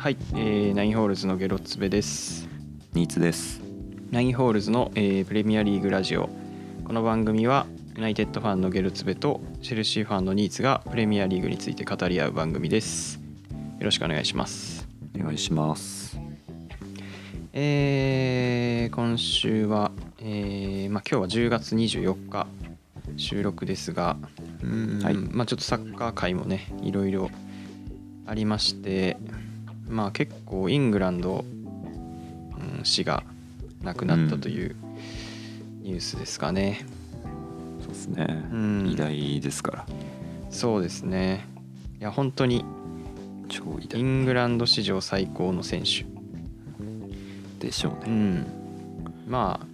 はい、えー、ナインホールズのゲロツベです。ニーツです。ナインホールズの、えープレミアリーグラジオ。この番組はユナイテッドファンのゲロツベとチェルシーファンのニーツがプレミアリーグについて語り合う番組です。よろしくお願いします。お願いします。えー今週は、えーまあ、今日は10月24日収録ですが、うんはいまあ、ちょっとサッカー界もねいろいろありまして、まあ、結構イングランド、うん、氏が亡くなったというニュースですかね。そうですね。うん偉大ですから。そうですねいや本当にイ超偉大ングランド史上最高の選手でしょうね。うん、まあ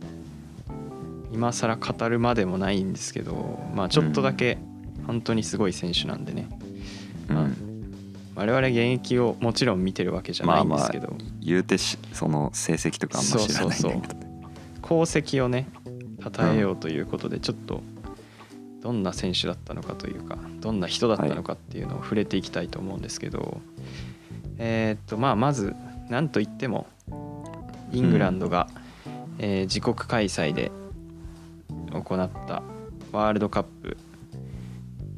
今更語るまでもないんですけど、まあ、ちょっとだけ本当にすごい選手なんでね、まあうん。我々現役をもちろん見てるわけじゃないんですけど、言うてしその成績とかあんま知らないんだけどね。功績をね称えようということでちょっとどんな選手だったのかというかどんな人だったのかっていうのを触れていきたいと思うんですけど、えーっとまあまず何といってもイングランドが、えー自国開催で行ったワールドカップ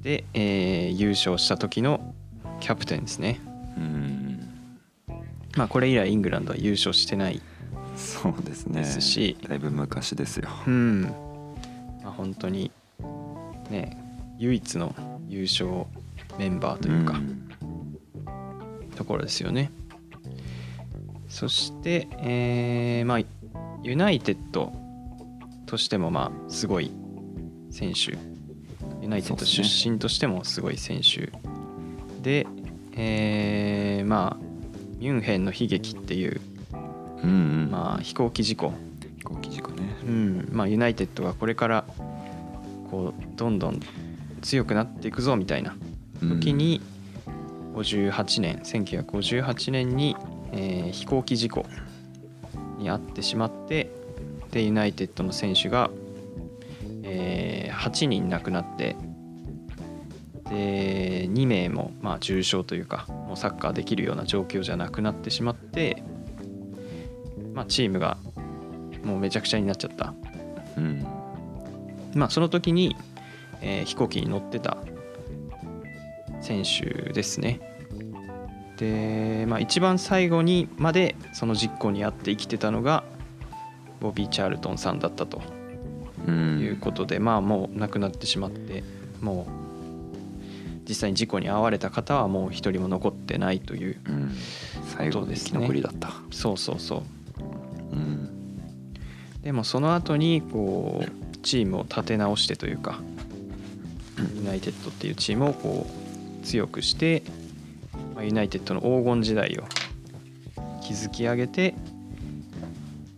で、えー優勝した時のキャプテンですね。うん。まあこれ以来イングランドは優勝してないそうですね。ですしだいぶ昔ですよ。うん、まあ、本当にね唯一の優勝メンバーというか、んところですよね。そして、えーまあ、ユナイテッドとしてもまあすごい選手ユナイテッド出身としてもすごい選手でえーまあミュンヘンの悲劇っていう、うんうん。まあ、飛行機事故飛行機事故ね。うんまあ、ユナイテッドがこれからこうどんどん強くなっていくぞみたいなうん時に58年1958年に、えー飛行機事故に遭ってしまってでユナイテッドの選手が、えー8人亡くなってで2名もまあ重傷というかもうサッカーできるような状況じゃなくなってしまって、まあ、チームがもうめちゃくちゃになっちゃった。うん。まあ、その時に、えー飛行機に乗ってた選手ですね。で、まあ、一番最後にまでその実行にあって生きてたのがボビー・チャールトンさんだったとうん。いうことで、まあもう亡くなってしまってもう実際に事故に遭われた方はもう一人も残ってないといううん。最後の生き残りだった。そうそうそううん。でもその後にこうチームを立て直してというかユナイテッドっていうチームをこう強くして、まあユナイテッドの黄金時代を築き上げて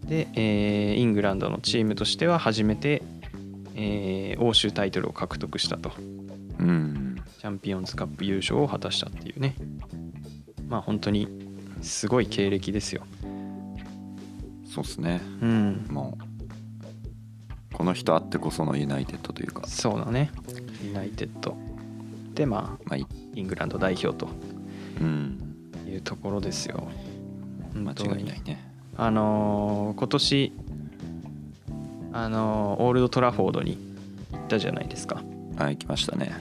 で、えーイングランドのチームとしては初めて、えー欧州タイトルを獲得したとうん。チャンピオンズカップ優勝を果たしたっていうねまあ本当にすごい経歴ですよ。そうですね。うんもうこの人あってこそのユナイテッドというか、そうだねユナイテッドでまあまあいイングランド代表とうん。いうところですよ間本当に違いないね。あのー今年あのーオールド・トラフォードに行ったじゃないですかはい、来ましたね。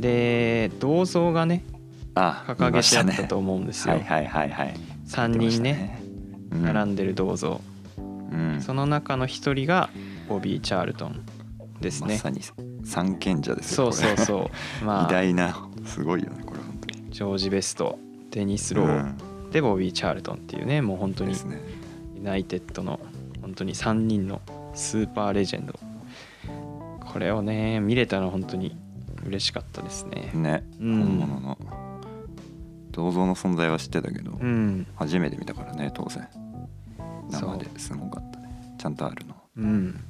で銅像がねあ、掲げてあったと思思うんですよ、はいはいはいはい。3人ねうん。並んでる銅像、うん、その中の一人がボビー・チャールトンですね。まさに三賢者ですよそうそうう。そう まあ。偉大なすごいよねこれ本当に。ジョージ・ベストデニス・ロー、でボビー・チャールトンっていうねもう本当にうんですね。ユナイテッドの本当に3人のスーパーレジェンド。これをね見れたのは本当に嬉しかったですね。ね、うん。本物の。銅像の存在は知ってたけど、うん。初めて見たからね当然。生ですごかったね。ちゃんとあるのうん。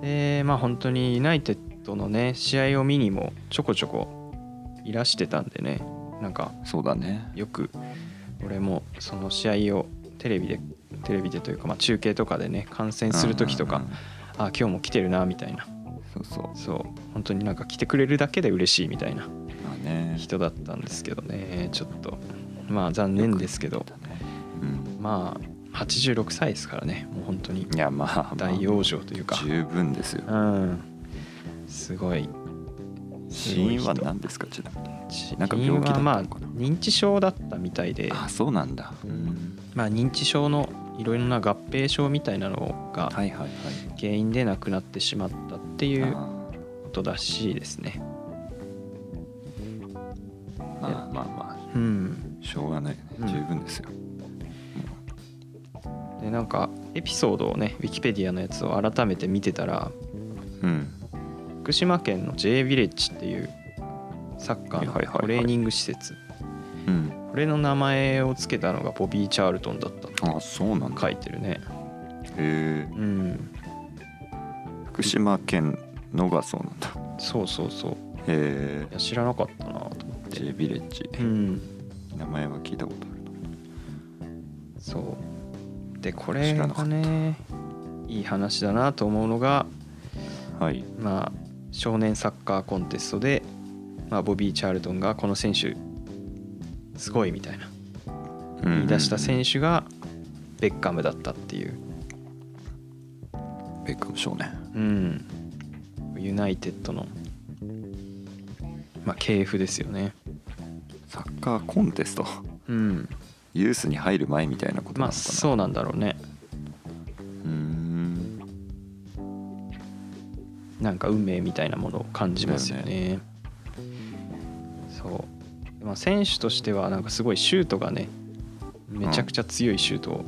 でまあ本当にユナイテッドのね試合を見にもちょこちょこいらしてたんでねなんかそうだね。よく俺もその試合をテレビでテレビでというか、まあ、中継とかでね観戦する時とか、あ今日も来てるなみたいなそうそう。そう。本当になんか来てくれるだけで嬉しいみたいな人だったんですけどねちょっと。まあ残念ですけど。うん。まあ86歳ですからね。もう本当に。いやまあ、まあ、大往生というか。十分ですよ。うん。すごい。死因は何ですか？ちなみに。死なんか病気だまあ認知症だったみたいで。あそうなんだ。うん。まあ認知症のいろいろな合併症みたいなのが原因で亡くなってしまったっていうあことらしいですね。ー。まあまあまうん。あしょうがないよね。うん。十分ですよ、でなんかエピソードをねウィキペディアのやつを改めて見てたらうん。福島県の J ヴィレッジっていうサッカーのトレーニング施設。うんこれの名前を付けたのがボビー・チャールトンだったあそうなんだ。書いてるね。へえ。うん。福島県のがそうなんだ。そうそうそう。へいや知らなかったなと思っえて。J ヴィレッジうん。名前は聞いたことあるそう。でこれがねいい話だなと思うのがなはい。まあ少年サッカーコンテストで、まあ、ボビー・チャールトンがこの選手すごいみたいな。言い出した選手がベッカムだったっていう、ベッカム少年。うん、ユナイテッドの、まあ、系譜ですよね。サッカーコンテスト。うん、ユースに入る前みたいなことな。まあのかなそうなんだろうね。うーん。なんか運命みたいなものを感じますよね。まあ、選手としてはなんかすごいシュートがねめちゃくちゃ強いシュートを、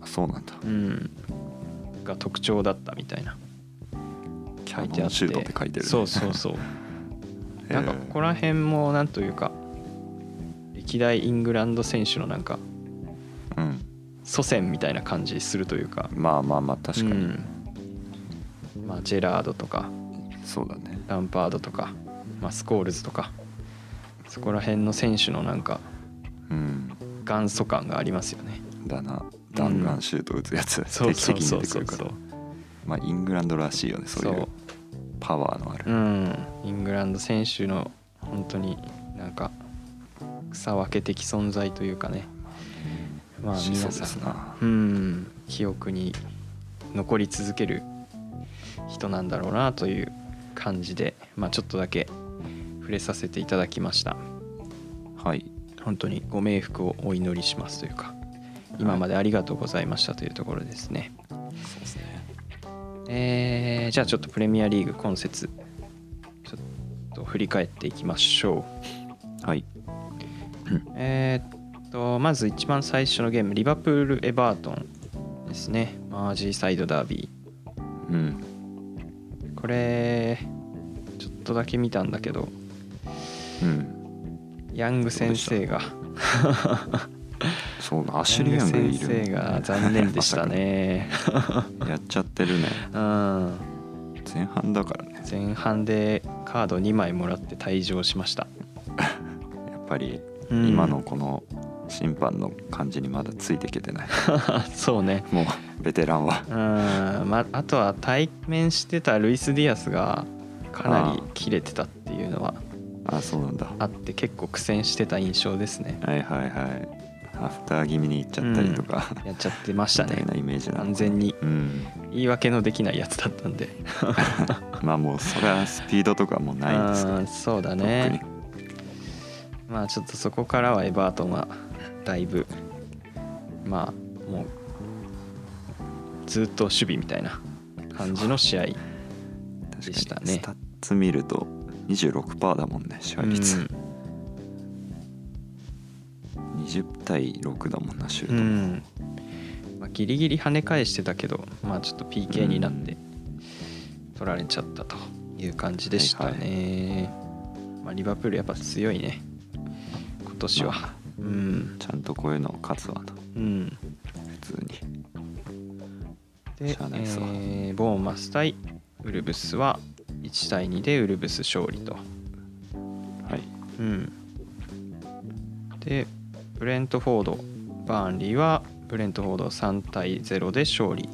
あそうなんだ。うん、が特徴だったみたいな。キ書いてあって。シュートって書いてるね。そうそうそう。なんかここら辺もなんというか歴代イングランド選手のなんかうん。祖先みたいな感じするというか。まあまあまあ確かに、うん。まあ、ジェラードとかそうだね。ランパードとか、まあ、スコールズとかそこら辺の選手のなんかうん。元祖感がありますよね。だな。弾丸シュート打つやつ、そう定期的にそう。そう出てくるから。まあイングランドらしいよねそういうパワーのある。うん。イングランド選手の本当になんか草分け的存在というかね。まあ皆さんうん。記憶に残り続ける人なんだろうなという感じで、まあ、ちょっとだけ触れさせていただきました。はい。本当にご冥福をお祈りしますというか今までありがとうございましたというところですね、そうですね。えーじゃあちょっとプレミアリーグ今節ちょっと振り返っていきましょう。はい。えーっとまず一番最初のゲームリバプール・エバートンですね。マージーサイドダービうん。ーこれちょっとだけ見たんだけどうん。ヤング先生が。そうだアシュリー・ヤングいる先生が残念でしたね。やっちゃってるね。うん。前半だからね。前半でカード2枚もらって退場しました、やっぱりうん。今のこの審判の感じにまだついていけてない。そうね。もうベテランは。うん、まあとは対面してたルイス・ディアスがかなり切れてたっていうのはあそうなんだ。あって結構苦戦してた印象ですね。はいはいはい。アフター気味に行っちゃったりとか、やっちゃってましたね。みたいなイメージなの完全に。うん。言い訳のできないやつだったんで。まあもうそれはスピードとかもないんですけどうんそうだね。まあちょっとそこからはエバートンはだいぶまあもうずっと守備みたいな感じの試合でしたね。スタッツ見ると26%だもんね支配率、うん。20対6だもんなシュート、うん。まあ、ギリギリ跳ね返してたけどまあちょっと PK になって取られちゃったという感じでしたね、まあ、リバプールやっぱ強いね。今年は、まあうん。ちゃんとこういうの勝つわと。うん。普通に。で、えーボーンマス対ウルブスは1対2でウルブス勝利と、はい。うん、でブレントフォードバーンリーはブレントフォード3対0で勝利。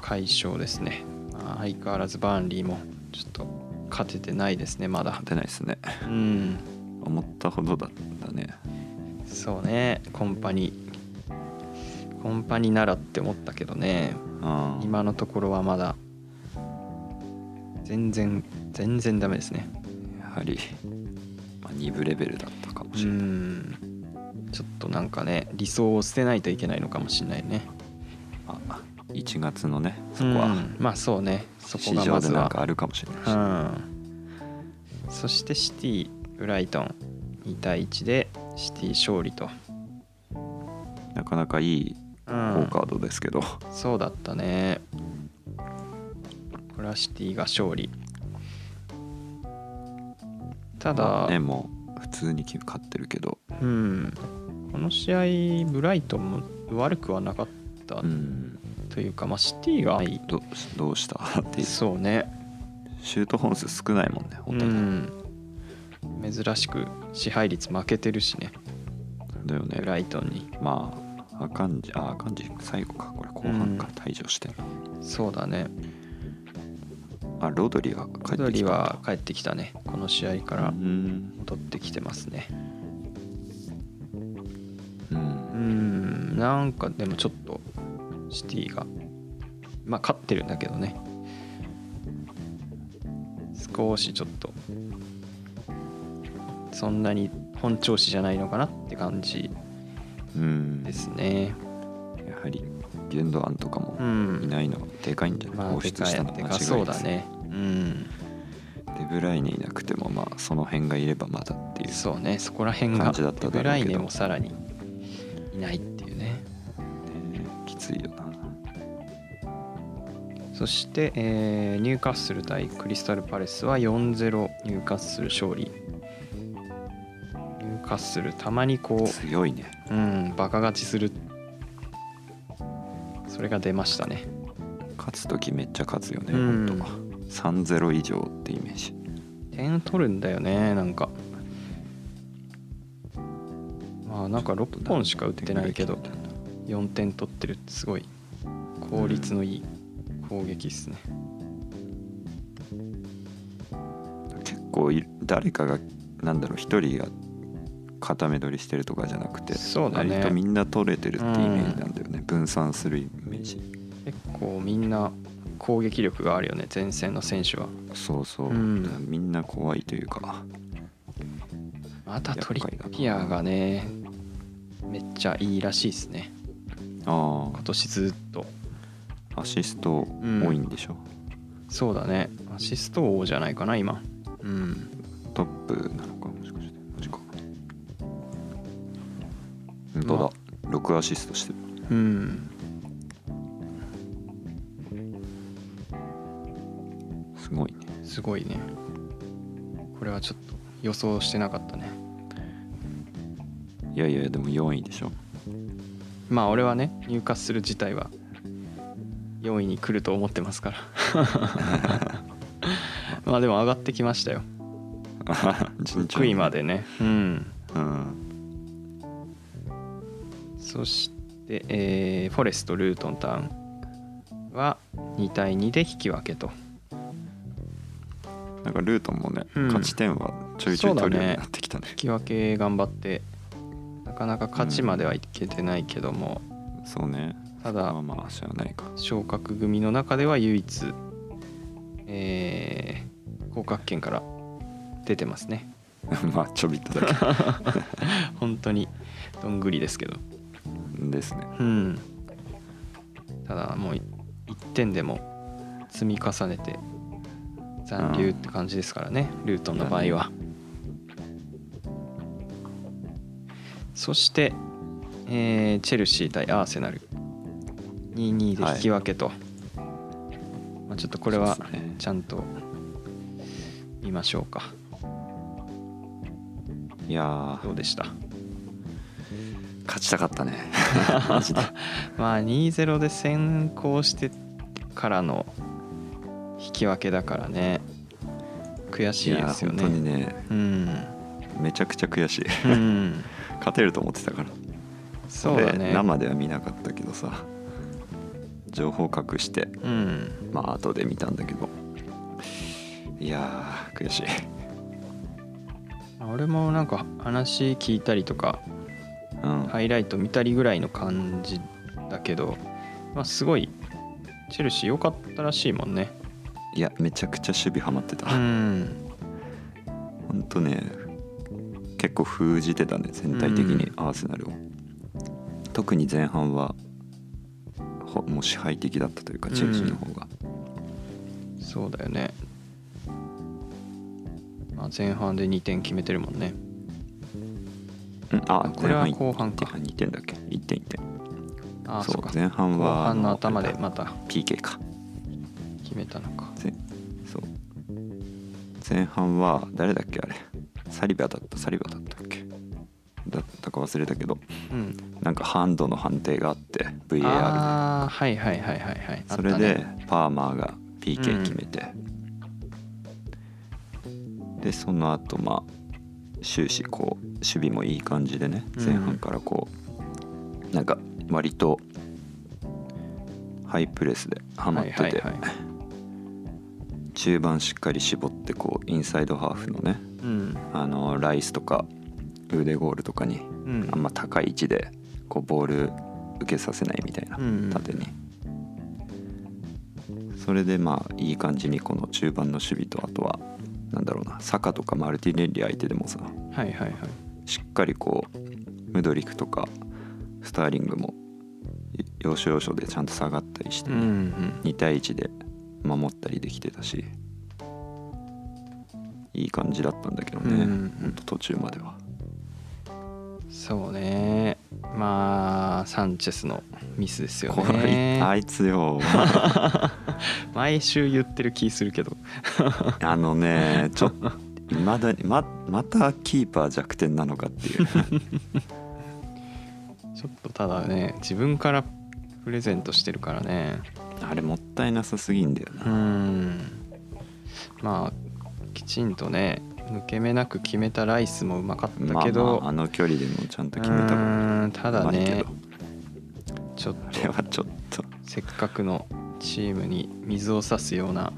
快勝ですね、まあ、相変わらずバーンリーもちょっと勝ててないですねまだ。勝てないですね。うん。思ったほどだったね。そうね。コンパニコンパニならって思ったけどね。うん今のところはまだ全然全然ダメですね。やはり、まあ、2部レベルだったかもうしれない、ん。ちょっとなんかね理想を捨てないといけないのかもしれないね。あ1月のねそこは、うん。まあそうね。そこ市がまずは。場でなんかあるかもしれないし、うん。そしてシティブライトン。2対1でシティ勝利と、なかなかいいうん。好カードですけど、そうだったねこれはシティが勝利。ただ、まあねもう普通に勝ってるけど、うん。この試合ブライトンも悪くはなかったうん、というか、まあ、シティが、どどうした？っていう。そうね。シュート本数少ないもんねう本当に、ん。珍しく支配率負けてるしね。だよね。ブライトンに。まあアカンジあアカンジ最後か。これ後半か。うん。退場して、そうだねあロドリが帰コドリってきたは帰ってきたね。この試合からうん。戻ってきてますね。ううんん。なんかでもちょっとシティがまあ勝ってるんだけどね。少しちょっとそんなに本調子じゃないのかなって感じうん。ですね。やはりギュンドアンとかもうん。いないのがでかいんじゃない、まあでかい放出したの間違いないそうだね。うん。デブライネいなくてもまあその辺がいればまだっていうそうね。そこら辺が感じだっただろうけど。ブライネもさらにいないっていうね。ねきついよな。そして、えーニューカッスル対クリスタルパレスは4-0ニューカッスル勝利。ニューカッスルたまにこ強いね。ううんバカ勝ちするそれが出ましたね。勝つ時めっちゃ勝つよね、うん。本当は3-0以上ってイメージ。点取るんだよねなんか。まあなんか6本しか打ってないけど4点取ってるってすごい。効率のいい攻撃っすね。結構い誰かがなんだろう一人が固め取りしてるとかじゃなくてそうだね。割とみんな取れてるってイメージなんだよね、分散するイメージ。結構みんな攻撃力があるよね前線の選手は。そうそう、うん。みんな怖いというか。またトリッピアーがねめっちゃいいらしいですね。あ今年ずっと。あアシスト多いんでしょ、そうだね。アシスト王じゃないかな今。うん。トップなの本当だ、6アシストしてる。うん。すごいね。すごいね。これはちょっと予想してなかったね。いやいやでも4位でしょ。まあ俺はね入荷する自体は4位に来ると思ってますから。まあでも上がってきましたよ。順調6位までね。うん。うんそして、えーフォレストルートンタウンは2対2で引き分けと。なんかルートンもね、うん。勝ち点はちょいちょい取るようになってきたね。引き分け頑張ってなかなか勝ちまではいけてないけども、そうね。ただまあまあしゃあないか。昇格組の中では唯一、えー、降格圏から出てますね。まあちょびっとだ 本当にどんぐりですけど。けですね。うん。ただもう1点でも積み重ねて残留って感じですからね、ルートンの場合は。そして、えーチェルシー対アーセナル。2-2で引き分けと、まあ、ちょっとこれはちゃんと見ましょうか。いやー。どうでした？勝ちたかったね。マジで。まあ2-0で先行してからの引き分けだからね。悔しいですよいや本当にね。ねうん、めちゃくちゃ悔しい。うん、勝てると思ってたから。でそうだね。生では見なかったけどさ。情報隠して。うん。まあ後で見たんだけど。いやー悔しい。俺もなんか話聞いたりとかうん。ハイライト見たりぐらいの感じだけど、まあ、すごいチェルシー良かったらしいもんね。いやめちゃくちゃ守備ハマってた、うん。ほんとね結構封じてたね全体的にアーセナルを、特に前半はほもう支配的だったというかチェルシーの方が、そうだよね、まあ、前半で2点決めてるもんねうん。あこれは前後半か。2点だっけ？1点1点。そああそう前半後は半の頭でまた。PK か。決めたのか。前そう。前半は誰だっけあれ。サリバだった。サリバだったっけ？だったか忘れたけど。うん。なんかハンドの判定があって VAR ああはいはいはいはいはい。でそれでパーマーが PK 決めて、でその後まあ終始こう守備もいい感じでねうん。前半からこうなんか割とハイプレスでハマってて、はいはいはい。中盤しっかり絞ってこうインサイドハーフのねうん。あのライスとか腕ゴールとかにうん。あんま高い位置でこうボール受けさせないみたいなうん縦に。それでまあいい感じにこの中盤の守備とあとはなんだろうなサカとかマルティネッリ相手でもさはいはいはい。しっかりこうムドリクとかスターリングも要所要所でちゃんと下がったりしてうんうん。2対1で守ったりできてたしいい感じだったんだけどね、うん。ほんと途中までは。そうねまあサンチェスのミスですよね。あいつよ。毎週言ってる気するけど。あのねちょっといまだにままたキーパー弱点なのかっていう ちょっとただね自分からプレゼントしてるからね。あれもったいなさすぎんだような、ん。まあきちんとね抜け目なく決めたライスもうまかったけど、まあまあ、あの距離でもちゃんと決めたもんうんただねど。ちょっあれはちょっと。とせっかくのチームに水を差すような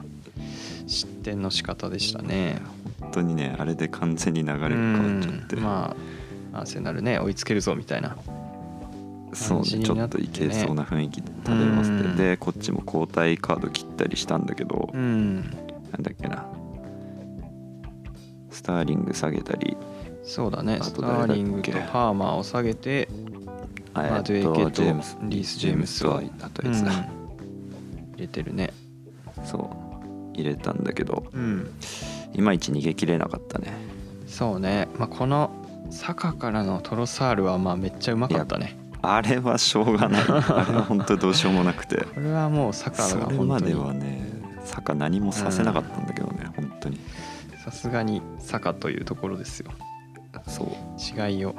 失点の仕方でしたね。本当にねあれで完全に流れが変わっちゃって、うんまあアーセナルね追いつけるぞみたいなそうねちょっといけそうな雰囲気漂わせて、うん。でこっちも交代カード切ったりしたんだけど、うん。なんだっけなスターリング下げたり。そうだね。あスターリングとパーマーを下げてあまあジェームスリースジェームスをジェームスとあとうんやつだ、入れてるね。そう。入れたんだけど。うん。いまいち逃げきれなかったね。そうね、まあ、この坂からのトロサールはまあめっちゃうまかったね。あれはしょうがない。あれは本当どうしようもなくて。これはもう坂そがれまで本当にはね坂何もさせなかったんだけどね、本当にさすがに坂というところですよ。そう。違いを。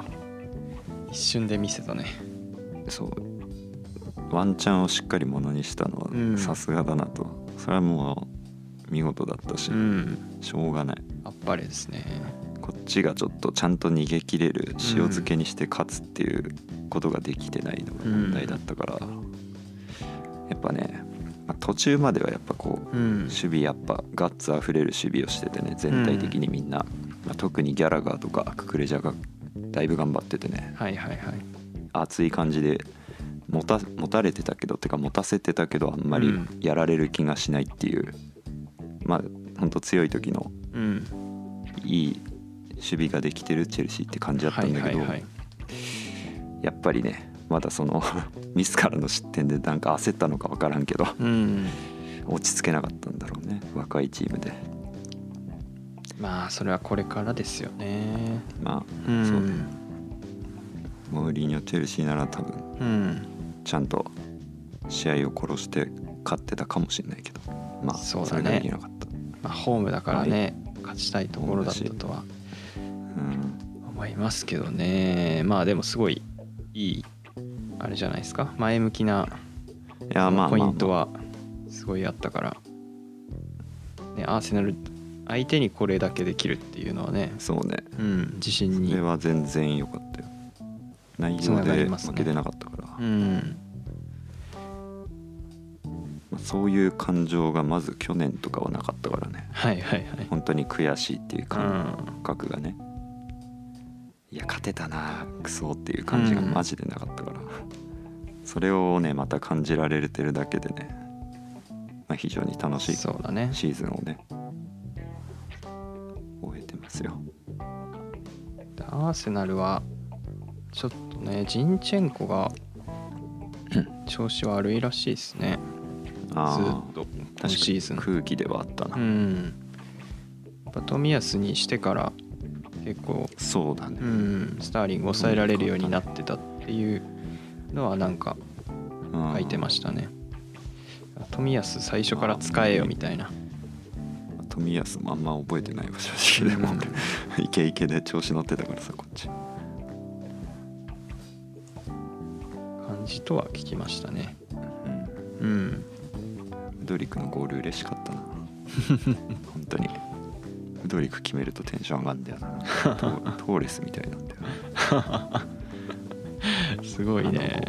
一瞬で見せたね。そう。ワンチャンをしっかりものにしたのうん。はさすがだなと、それはもう見事だったし、うん。しょうがない。あっぱれですね。こっちがちょっとちゃんと逃げ切れる塩漬けにして勝つっていうことができてないのが問題だったから、やっぱね、まあ途中まではやっぱこううん。守備やっぱガッツあふれる守備をしててね全体的にみんな、まあ特にギャラガーとかククレジャがだいぶ頑張っててね。はいはいはい。熱い感じで持た持たれてたけどてか持たせてたけどあんまりうん。やられる気がしないっていう、まあほんと強い時のうん。いい守備ができてるチェルシーって感じだったはいんだけど、やっぱりねまだその ミスからの失点でなんか焦ったのか分からんけどうん。落ち着けなかったんだろうね若いチームで。まあそれはこれからですよね。まあうん。そうね。モーリーニョチェルシーなら多分うん。ちゃんと試合を殺して勝ってたかもしれないけどまあそうだできなかった。まあ、ホームだからね、勝ちたいところだったとはうん。思いますけどね。まあでもすごいいいあれじゃないですか？前向きないやまあポイまあ、ントはすごいあったから、ね、アーセナル相手にこれだけできるっていうのはね、そうね。うん、自信に。それは全然良かったよ。内容で負けてなかったから、うん。まあそういう感情がまず去年とかはなかったからね。はいはいはい。本当に悔しいっていうう感ん覚がね、いや勝てたなクソっていう感じがマジでなかったから、それをねまた感じられてるだけでね、まあ、非常に楽しいシそうだね。ーズンをね終えてますよ。でアーセナルはちょっとねジンチェンコが 調子悪いらしいですね。ずあっと今確シーズン。空気ではあったな、うん。冨安にしてから結構、そうだね、うん、スターリング抑えられるようになってたっていうのはなんかうん。書いてましたね。冨安最初から使えよみたいな。冨安もあんま覚えてないわ正直でも、イケイケで調子乗ってたからさこっち。感じとは聞きましたね。うん。うん。ウドリクのゴール嬉しかったな。本当にウドリク決めるとテンション上がるんだよな。トーレスみたいなんだよすごいね。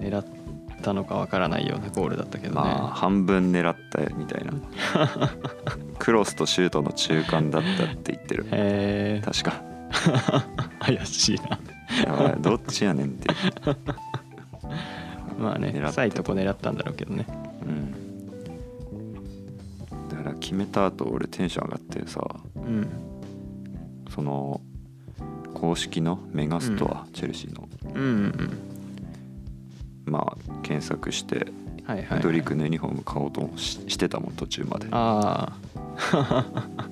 狙ったのかわからないようなゴールだったけルどね、まあ半分狙ったみたいな。クロスとシュートの中間だったって言ってる。へえ。確か。怪しいな。やばい。どっちやねんって まあね浅いとこ狙ったんだろうけどね決めた後俺テンション上がってさうん。その公式のメガストア、チェルシーの。うんうんうん。まあ検索してはいはい、はい、ドリクのユニフォーム買おうとししてたもん途中まで。ああ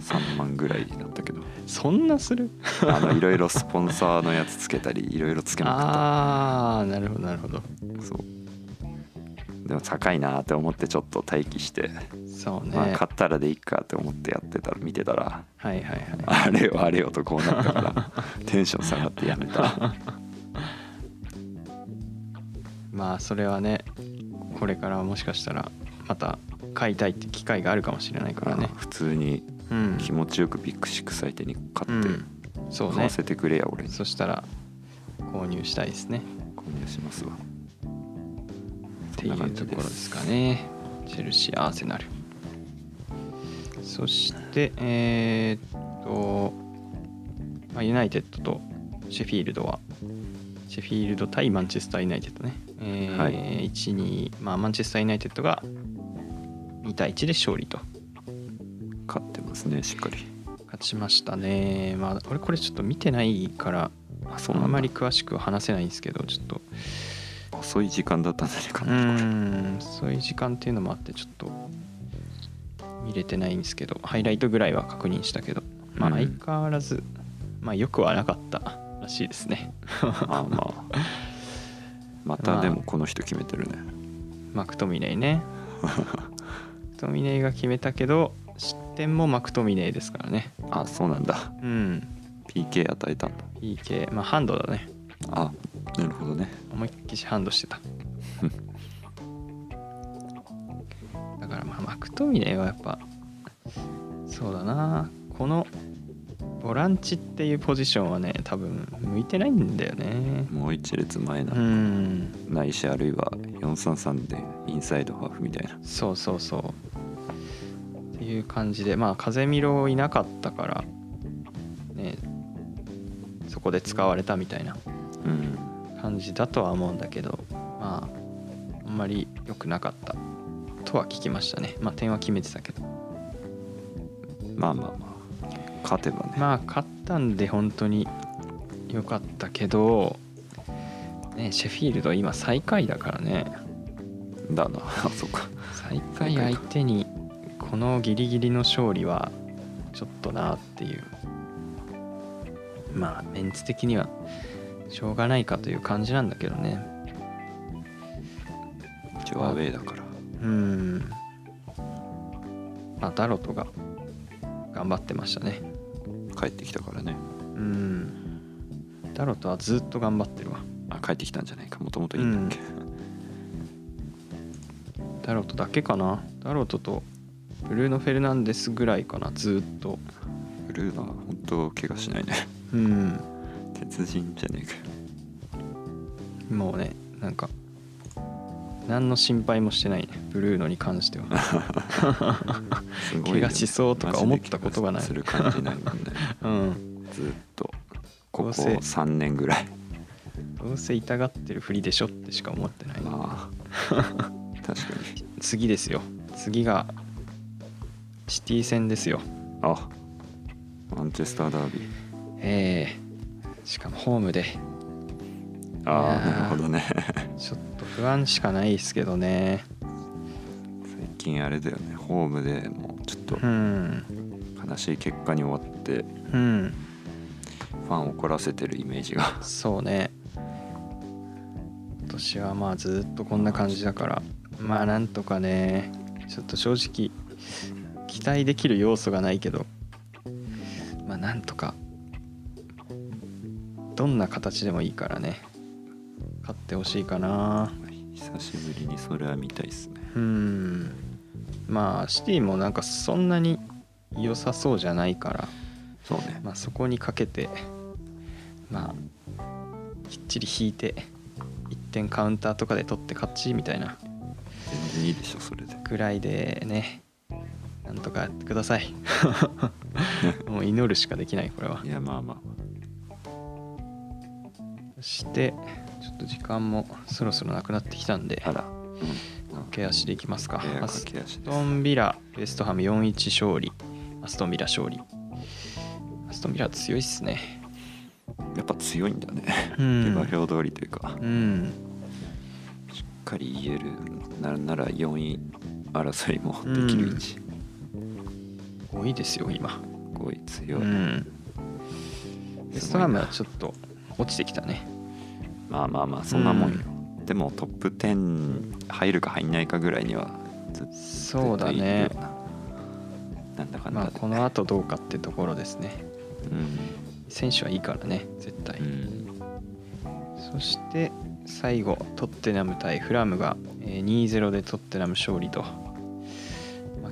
3 万ぐらいだったけど。そんなする？あのいろいろスポンサーのやつつけたりいろいろつけまくっ ああなるほどなるほど。たそうでも高いなって思ってちょっと待機して、そうね、まあ買ったらでいいかって思ってやってたら見てたらはいはいはい。あれよあれよとこうなったから テンション下がってやめた。まあそれはねこれからもしかしたらまた買いたいって機会があるかもしれないからね。普通にうん。気持ちよくビッグシックス相手に買ってうん。そうね。買わせてくれや俺に。そしたら購入したいですね。購入しますわっていうところですかね。チェルシーアーセナル。そしてえーっと、まあ、ユナイテッドとシェフィールドはシェフィールド対マンチェスター・ユナイテッドね、えーはい。1、2、まあ、マンチェスター・ユナイテッドが2対1で勝利と。買ってますねしっかり。勝ちましたね。まあ俺これちょっと見てないからあそんだあんまり詳しくは話せないんですけどちょっと遅い時間だったんじゃないかうな、これ。んそういう時間っていうのもあってちょっと見れてないんですけどハイライトぐらいは確認したけどまあうん。相変わらず、まあよくはなかったらしいですね。まあ。まあまたでもこの人決めてるね。マクトミネイね。マクトミネイが決めたけど失点もマクトミネイですからね。あそうなんだ。うん。PK 与えたんだ。PK まあハンドだね。あなるほどね。思いっきりハンドしてた。だからまあマクトミネイはやっぱそうだな。このボランチっていうポジションはね多分向いてないんだよね。もう一列前な、うん。ないしあるいは433でインサイドハーフみたいな。そうそうそう。っていう感じでまあ風見ろいなかったからねそこで使われたみたいな。うん感じだとは思うんだけどまああんまり良くなかったとは聞きましたね。まあ点は決めてたけど。まあまあまあ勝てばね、まあ勝ったんで本当に良かったけどねシェフィールド今最下位だからね。だな。あそっか。最下位相手にこのギリギリの勝利はちょっとなっていう。まあメンツ的にはしょうがないかという感じなんだけどね。一応アウェーだから。うん。まあダロトが頑張ってましたね。帰ってきたからね。うん。ダロトはずっと頑張ってるわ。あ帰ってきたんじゃないか。もともといいんだっけ、ダロトだけかな。ダロトとブルーノ・フェルナンデスぐらいかな。ずっと。ブルーノは本当怪我しないね。うん鉄人じゃねえか。もうねなんか何の心配もしてないね。ブルーノに関しては。すご怪我しそうとか思ったことがない。する感じないもんね。うん。ずっとここどうせ3年ぐらい。どうせ痛がってるふりでしょってしか思ってない。まあ確かに。次ですよ。次がシティ戦ですよ。あマンチェスターダービー。ええしかもホームで。ああなるほどね。ちょっと不安しかないですけどね。最近あれだよね。ホームでもうちょっとうん。悲しい結果に終わってうん。ファンを怒らせてるイメージが。そうね。今年はまあずっとこんな感じだから。まあなんとかねちょっと正直期待できる要素がないけど。まあなんとかどんな形でもいいからね。勝ってほしいかな。久しぶりにそれは見たいっすね。うん。まあシティもなんかそんなに良さそうじゃないから。そうね。まあ、そこにかけてまあきっちり引いて1点カウンターとかで取って勝ちみたいな。全然いいでしょそれで。ぐらいでねなんとかやってください。もう祈るしかできないこれは。いやまあまあそしてちょっと時間もそろそろなくなってきたんであら。うん。駆け足でいきますか。エアアストンビラウェストハム4-1勝利。アストンビラ勝利。アストンビラ強いっすね。やっぱ強いんだね。うん。下馬評通りというか。うん。しっかり言えるななら4位争いもできる位置。5位ですよ今。5位強い、うん。ストハムはちょっと落ちてきたね。まあまあまあそんなもんよ、でもトップ10入るか入んないかぐらいにはずっとそうだね。な。なんだかんだで、まあこの後どうかってところですね。うん。選手はいいからね絶対、うん。そして最後トッテナム対フラムがえー2-0でトッテナム勝利と。負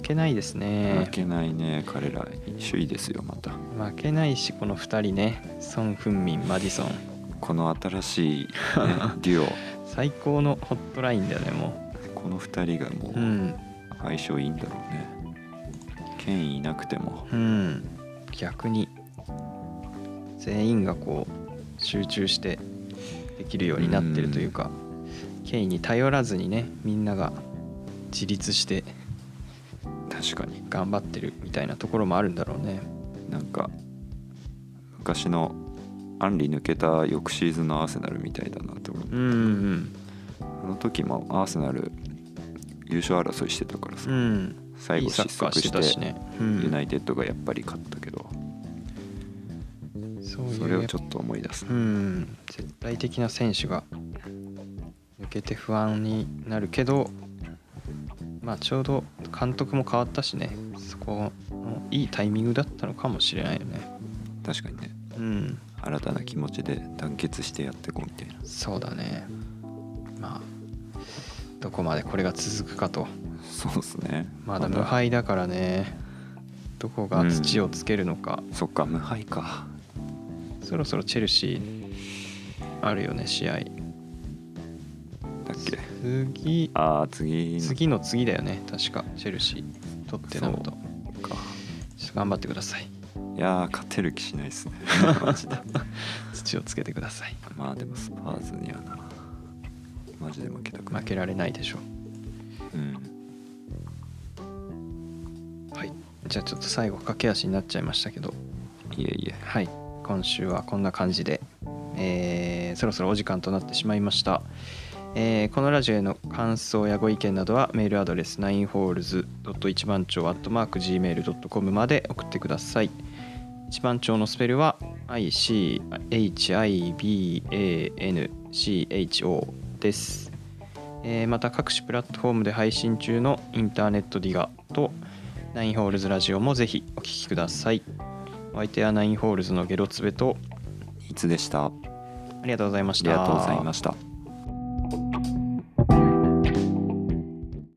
けないですね。負けないね。彼ら首位ですよまた。負けないしこの2人ね。ソン・フンミンマディソン。この新しい、ね、デュオ。最高のホットラインだよねもこの2人がもう相性いいんだろうね。ケインいなくても。うん。逆に全員がこう集中してできるようになってるというか、ケインに頼らずにねみんなが自立して頑張ってるみたいなところもあるんだろうね。なんか。昔のアンリ抜けた翌シーズンのアーセナルみたいだなと思う、うんうん。あの時もアーセナル優勝争いしてたからさ、うん。うん最後失速してね、うん。ユナイテッドがやっぱり勝ったけど、それをちょっと思い出す。う、ん。絶対的な選手が抜けて不安になるけどまあちょうど監督も変わったしねそこのいいタイミングだったのかもしれないよね。確かにね。うん。新たな気持ちで団結してやっていこうみたいな。そうだね。まあどこまでこれが続くかと。そうですね。まだ。無敗だからね。どこが土をつけるのか、そっか無敗か。そろそろチェルシーあるよね試合次。ああ次の。次の次だよね。確か。チェルシー。取ってなると。か。頑張ってください。いやー勝てる気しないっすね。マジで。土をつけてください。まあでもスパーズにはな。マジで負けたくない。負けられないでしょう。ん。うはい。じゃあちょっと最後駆け足になっちゃいましたけど。いえいえ。はい。今週はこんな感じで、えーそろそろお時間となってしまいました、えーこのラジオへの感想やご意見などはメールアドレス 9holes. 番町 .gmail.com まで送ってください。一番町のスペルは ICHIBANCHO です、えーまた各種プラットフォームで配信中のインターネットディガとナインホールズラジオもぜひお聞きください。お相手はナインホールズのゲロツベといつでした？あありがとうございました。りがとうございました